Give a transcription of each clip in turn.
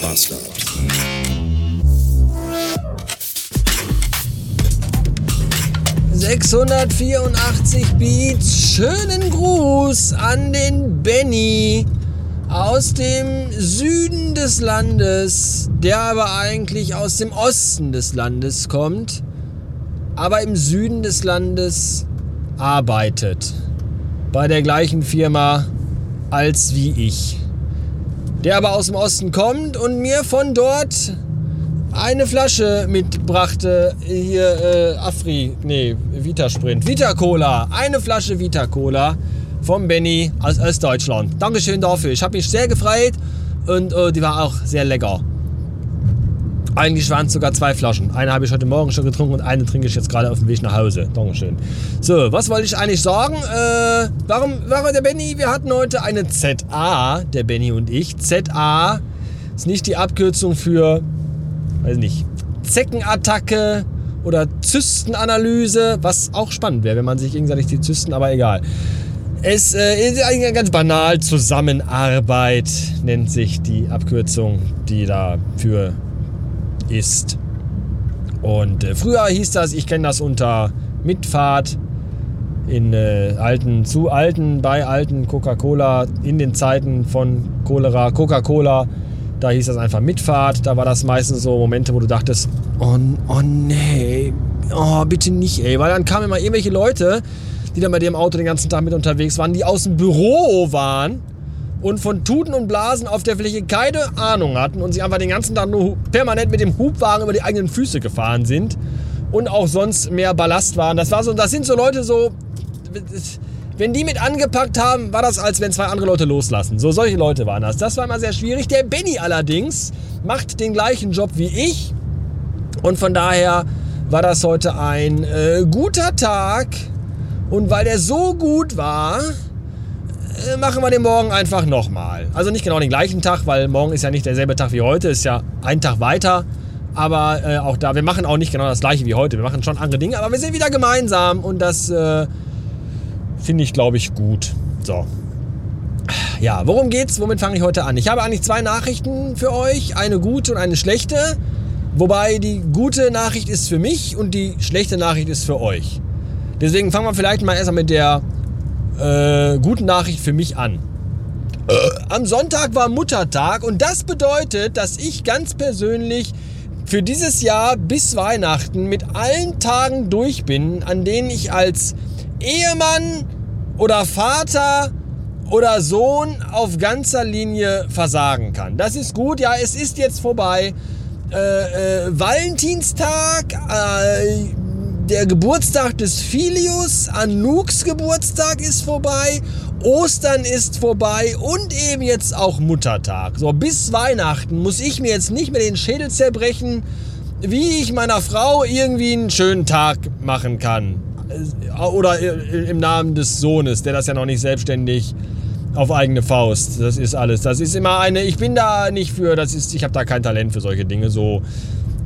Bastard. ...684 Beats, schönen Gruß an den Benny aus dem Süden des Landes, der aber eigentlich aus dem Osten des Landes kommt, aber im Süden des Landes arbeitet. Bei der gleichen Firma als wie ich. Der aber aus dem Osten kommt und mir von dort eine Flasche mitbrachte. Hier, äh, Afri, nee, Vita Sprint. Vita Cola. Eine Flasche Vita Cola vom Benny aus Ostdeutschland. Dankeschön dafür. Ich habe mich sehr gefreut und äh, die war auch sehr lecker. Eigentlich waren es sogar zwei Flaschen. Eine habe ich heute Morgen schon getrunken und eine trinke ich jetzt gerade auf dem Weg nach Hause. Dankeschön. So, was wollte ich eigentlich sagen? Äh, warum, warum der Benny? Wir hatten heute eine ZA, der Benny und ich. ZA ist nicht die Abkürzung für, weiß nicht, Zeckenattacke oder Zystenanalyse, was auch spannend wäre, wenn man sich gegenseitig die Zysten, aber egal. Es äh, ist eigentlich ganz banal. Zusammenarbeit nennt sich die Abkürzung, die dafür ist. Und äh, früher hieß das, ich kenne das unter Mitfahrt in äh, alten, zu alten, bei alten Coca-Cola, in den Zeiten von Cholera, Coca-Cola, da hieß das einfach Mitfahrt. Da war das meistens so Momente, wo du dachtest, oh, oh nee, oh bitte nicht, ey. Weil dann kamen immer irgendwelche Leute, die dann bei im Auto den ganzen Tag mit unterwegs waren, die aus dem Büro waren und von Tuten und Blasen auf der Fläche keine Ahnung hatten und sich einfach den ganzen Tag nur permanent mit dem Hubwagen über die eigenen Füße gefahren sind und auch sonst mehr Ballast waren. Das war so, das sind so Leute so, wenn die mit angepackt haben, war das, als wenn zwei andere Leute loslassen. So solche Leute waren das. Das war immer sehr schwierig. Der Benny allerdings macht den gleichen Job wie ich und von daher war das heute ein äh, guter Tag und weil der so gut war, machen wir den morgen einfach nochmal. Also nicht genau den gleichen Tag, weil morgen ist ja nicht derselbe Tag wie heute, ist ja ein Tag weiter. Aber äh, auch da, wir machen auch nicht genau das gleiche wie heute. Wir machen schon andere Dinge, aber wir sind wieder gemeinsam und das äh, finde ich, glaube ich, gut. So. Ja, worum geht's? Womit fange ich heute an? Ich habe eigentlich zwei Nachrichten für euch, eine gute und eine schlechte. Wobei die gute Nachricht ist für mich und die schlechte Nachricht ist für euch. Deswegen fangen wir vielleicht mal erstmal mit der äh, gute Nachricht für mich an. Äh, am Sonntag war Muttertag und das bedeutet, dass ich ganz persönlich für dieses Jahr bis Weihnachten mit allen Tagen durch bin, an denen ich als Ehemann oder Vater oder Sohn auf ganzer Linie versagen kann. Das ist gut, ja, es ist jetzt vorbei. Äh, äh, Valentinstag, äh, der Geburtstag des Filius, Anuks Geburtstag ist vorbei, Ostern ist vorbei und eben jetzt auch Muttertag. So, bis Weihnachten muss ich mir jetzt nicht mehr den Schädel zerbrechen, wie ich meiner Frau irgendwie einen schönen Tag machen kann. Oder im Namen des Sohnes, der das ja noch nicht selbstständig auf eigene Faust. Das ist alles. Das ist immer eine. Ich bin da nicht für. Das ist. Ich habe da kein Talent für solche Dinge. So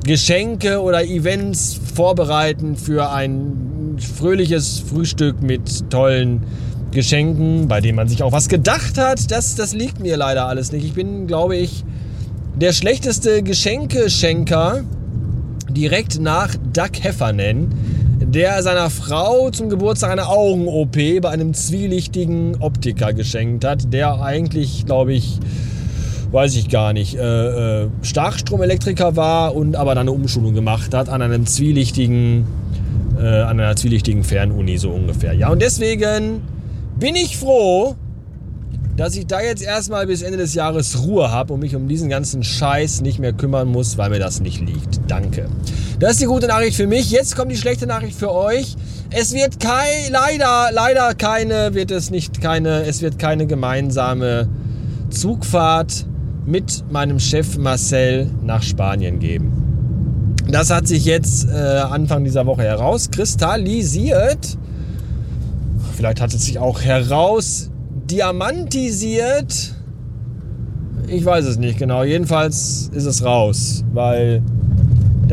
Geschenke oder Events vorbereiten für ein fröhliches Frühstück mit tollen Geschenken, bei denen man sich auch was gedacht hat. Das, das liegt mir leider alles nicht. Ich bin, glaube ich, der schlechteste Geschenkeschenker direkt nach Doug Heffernan, der seiner Frau zum Geburtstag eine Augen-OP bei einem zwielichtigen Optiker geschenkt hat, der eigentlich, glaube ich, weiß ich gar nicht, äh, äh, Starkstromelektriker war und aber dann eine Umschulung gemacht hat an einem zwielichtigen, äh, an einer zwielichtigen Fernuni so ungefähr. Ja, und deswegen bin ich froh, dass ich da jetzt erstmal bis Ende des Jahres Ruhe habe und mich um diesen ganzen Scheiß nicht mehr kümmern muss, weil mir das nicht liegt. Danke. Das ist die gute Nachricht für mich. Jetzt kommt die schlechte Nachricht für euch. Es wird kein, leider, leider keine, wird es nicht keine, es wird keine gemeinsame Zugfahrt mit meinem Chef Marcel nach Spanien geben. Das hat sich jetzt äh, Anfang dieser Woche herauskristallisiert. Vielleicht hat es sich auch heraus diamantisiert. Ich weiß es nicht genau. Jedenfalls ist es raus, weil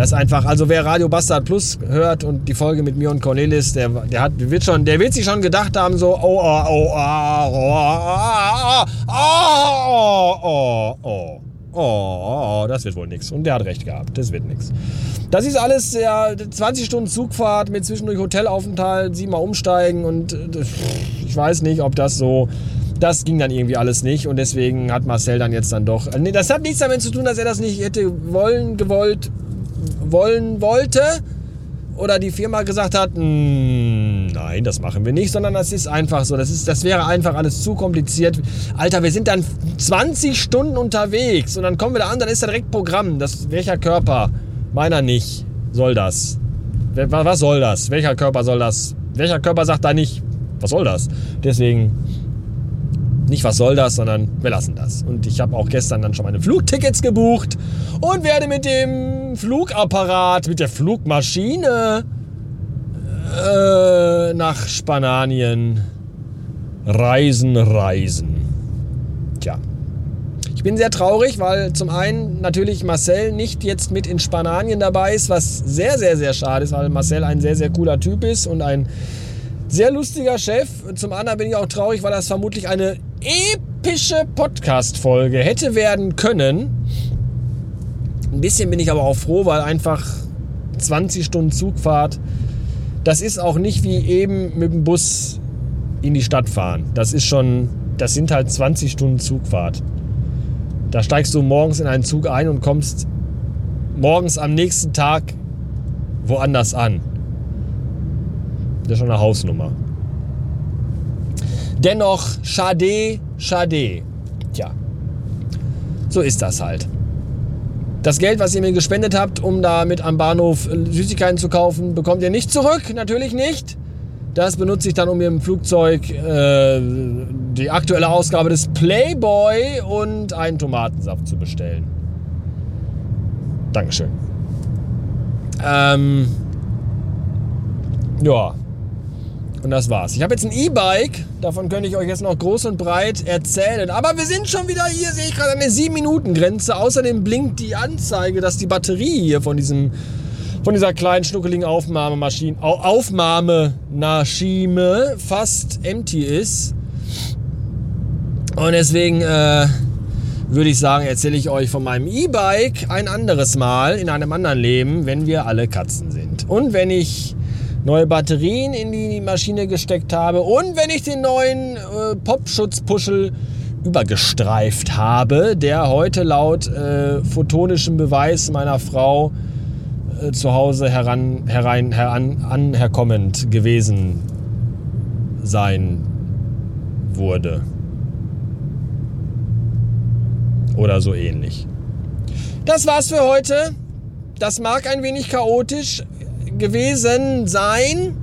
das einfach, also wer Radio Bastard Plus hört und die Folge mit mir und Cornelis, der, der, hat, wird schon, der wird sich schon gedacht haben, so, oh, oh, oh, oh, oh, oh, oh, oh, oh. Oh, das wird wohl nichts. Und der hat recht gehabt, das wird nichts. Das ist alles ja 20 Stunden Zugfahrt mit zwischendurch Hotelaufenthalt, siebenmal umsteigen und äh, ich weiß nicht, ob das so das ging dann irgendwie alles nicht und deswegen hat Marcel dann jetzt dann doch. Nee, das hat nichts damit zu tun, dass er das nicht hätte wollen, gewollt, wollen wollte oder die Firma gesagt hat, hm, nein, das machen wir nicht, sondern das ist einfach so. Das, ist, das wäre einfach alles zu kompliziert. Alter, wir sind dann 20 Stunden unterwegs und dann kommen wir da an, dann ist da direkt Programm. Das, welcher Körper? Meiner nicht. Soll das? Was soll das? Welcher Körper soll das? Welcher Körper sagt da nicht, was soll das? Deswegen nicht, was soll das, sondern wir lassen das. Und ich habe auch gestern dann schon meine Flugtickets gebucht und werde mit dem Flugapparat, mit der Flugmaschine äh, nach Spanien reisen, reisen. Tja. Ich bin sehr traurig, weil zum einen natürlich Marcel nicht jetzt mit in Spanien dabei ist, was sehr, sehr, sehr schade ist, weil Marcel ein sehr, sehr cooler Typ ist und ein sehr lustiger Chef. Zum anderen bin ich auch traurig, weil das vermutlich eine epische Podcast-Folge hätte werden können. Ein bisschen bin ich aber auch froh, weil einfach 20 Stunden Zugfahrt, das ist auch nicht wie eben mit dem Bus in die Stadt fahren. Das ist schon, das sind halt 20 Stunden Zugfahrt. Da steigst du morgens in einen Zug ein und kommst morgens am nächsten Tag woanders an. Das ist schon eine Hausnummer. Dennoch, schade, schade. Tja, so ist das halt. Das Geld, was ihr mir gespendet habt, um damit am Bahnhof Süßigkeiten zu kaufen, bekommt ihr nicht zurück. Natürlich nicht. Das benutze ich dann, um mir im Flugzeug äh, die aktuelle Ausgabe des Playboy und einen Tomatensaft zu bestellen. Dankeschön. Ähm, ja. Und das war's. Ich habe jetzt ein E-Bike, davon könnte ich euch jetzt noch groß und breit erzählen. Aber wir sind schon wieder hier, sehe ich gerade, an der 7-Minuten-Grenze. Außerdem blinkt die Anzeige, dass die Batterie hier von diesem von dieser kleinen schnuckeligen Aufnahmemaschine, Aufnahmenaschime fast empty ist. Und deswegen äh, würde ich sagen, erzähle ich euch von meinem E-Bike ein anderes Mal in einem anderen Leben, wenn wir alle Katzen sind. Und wenn ich neue Batterien in die Maschine gesteckt habe und wenn ich den neuen äh, Popschutzpuschel übergestreift habe, der heute laut äh, photonischem Beweis meiner Frau äh, zu Hause heran, herein, heran, anherkommend gewesen sein wurde. Oder so ähnlich. Das war's für heute. Das mag ein wenig chaotisch gewesen sein.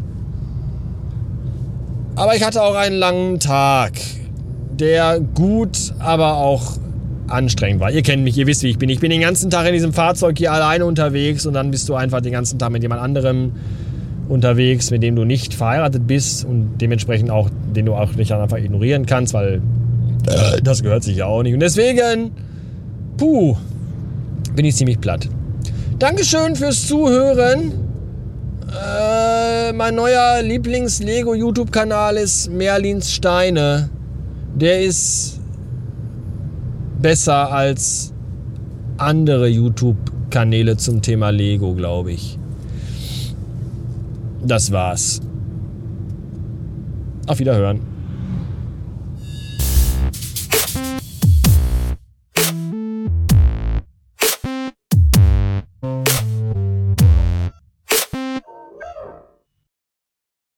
Aber ich hatte auch einen langen Tag, der gut, aber auch anstrengend war. Ihr kennt mich, ihr wisst, wie ich bin. Ich bin den ganzen Tag in diesem Fahrzeug hier alleine unterwegs und dann bist du einfach den ganzen Tag mit jemand anderem unterwegs, mit dem du nicht verheiratet bist und dementsprechend auch, den du auch nicht einfach ignorieren kannst, weil äh, das gehört sich ja auch nicht. Und deswegen, puh, bin ich ziemlich platt. Dankeschön fürs Zuhören. Äh, mein neuer Lieblings-Lego-YouTube-Kanal ist Merlins Steine. Der ist besser als andere YouTube-Kanäle zum Thema Lego, glaube ich. Das war's. Auf Wiederhören.